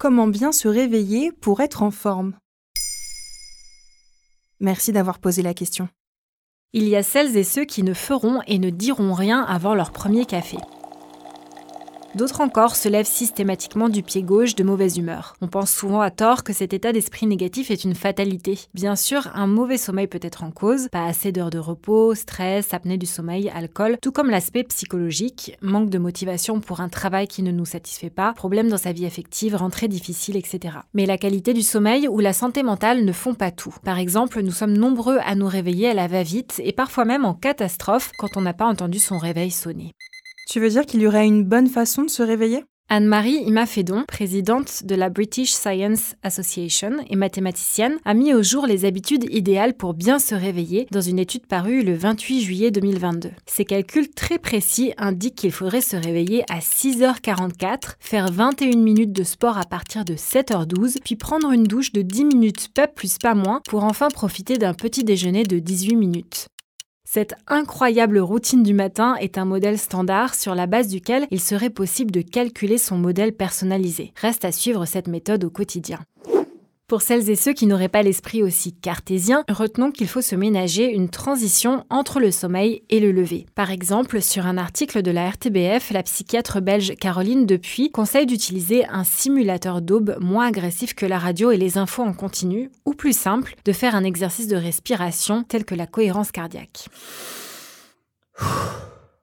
comment bien se réveiller pour être en forme Merci d'avoir posé la question. Il y a celles et ceux qui ne feront et ne diront rien avant leur premier café. D'autres encore se lèvent systématiquement du pied gauche de mauvaise humeur. On pense souvent à tort que cet état d'esprit négatif est une fatalité. Bien sûr, un mauvais sommeil peut être en cause, pas assez d'heures de repos, stress, apnée du sommeil, alcool, tout comme l'aspect psychologique, manque de motivation pour un travail qui ne nous satisfait pas, problème dans sa vie affective, rentrée difficile, etc. Mais la qualité du sommeil ou la santé mentale ne font pas tout. Par exemple, nous sommes nombreux à nous réveiller à la va-vite et parfois même en catastrophe quand on n'a pas entendu son réveil sonner. Tu veux dire qu'il y aurait une bonne façon de se réveiller? Anne-Marie Imafedon, présidente de la British Science Association et mathématicienne, a mis au jour les habitudes idéales pour bien se réveiller dans une étude parue le 28 juillet 2022. Ces calculs très précis indiquent qu'il faudrait se réveiller à 6h44, faire 21 minutes de sport à partir de 7h12, puis prendre une douche de 10 minutes pas plus pas moins pour enfin profiter d'un petit déjeuner de 18 minutes. Cette incroyable routine du matin est un modèle standard sur la base duquel il serait possible de calculer son modèle personnalisé. Reste à suivre cette méthode au quotidien. Pour celles et ceux qui n'auraient pas l'esprit aussi cartésien, retenons qu'il faut se ménager une transition entre le sommeil et le lever. Par exemple, sur un article de la RTBF, la psychiatre belge Caroline Depuis conseille d'utiliser un simulateur d'aube moins agressif que la radio et les infos en continu, ou plus simple, de faire un exercice de respiration tel que la cohérence cardiaque.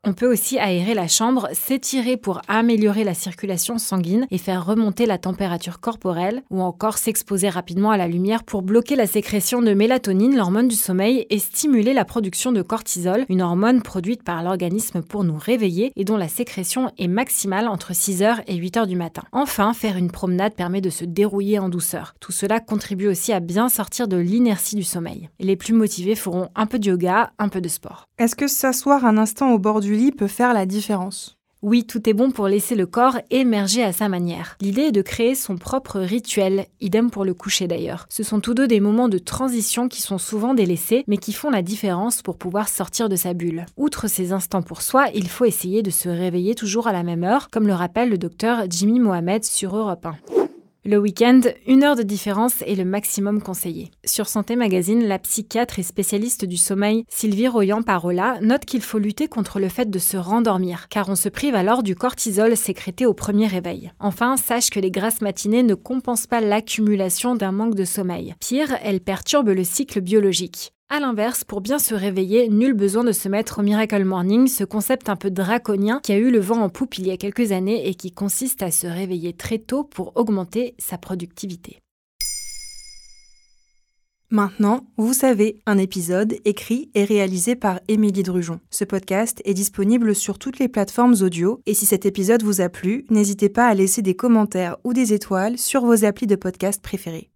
On peut aussi aérer la chambre, s'étirer pour améliorer la circulation sanguine et faire remonter la température corporelle, ou encore s'exposer rapidement à la lumière pour bloquer la sécrétion de mélatonine, l'hormone du sommeil, et stimuler la production de cortisol, une hormone produite par l'organisme pour nous réveiller et dont la sécrétion est maximale entre 6h et 8h du matin. Enfin, faire une promenade permet de se dérouiller en douceur. Tout cela contribue aussi à bien sortir de l'inertie du sommeil. Les plus motivés feront un peu de yoga, un peu de sport. Est-ce que s'asseoir un instant au bord du peut faire la différence. Oui, tout est bon pour laisser le corps émerger à sa manière. L'idée est de créer son propre rituel, idem pour le coucher d'ailleurs. Ce sont tous deux des moments de transition qui sont souvent délaissés, mais qui font la différence pour pouvoir sortir de sa bulle. Outre ces instants pour soi, il faut essayer de se réveiller toujours à la même heure, comme le rappelle le docteur Jimmy Mohamed sur Europe 1. Le week-end, une heure de différence est le maximum conseillé. Sur Santé Magazine, la psychiatre et spécialiste du sommeil Sylvie Royan-Parola note qu'il faut lutter contre le fait de se rendormir, car on se prive alors du cortisol sécrété au premier réveil. Enfin, sache que les grasses matinées ne compensent pas l'accumulation d'un manque de sommeil. Pire, elles perturbent le cycle biologique. A l'inverse, pour bien se réveiller, nul besoin de se mettre au Miracle Morning, ce concept un peu draconien qui a eu le vent en poupe il y a quelques années et qui consiste à se réveiller très tôt pour augmenter sa productivité. Maintenant, vous savez, un épisode écrit et réalisé par Émilie Drujon. Ce podcast est disponible sur toutes les plateformes audio et si cet épisode vous a plu, n'hésitez pas à laisser des commentaires ou des étoiles sur vos applis de podcast préférés.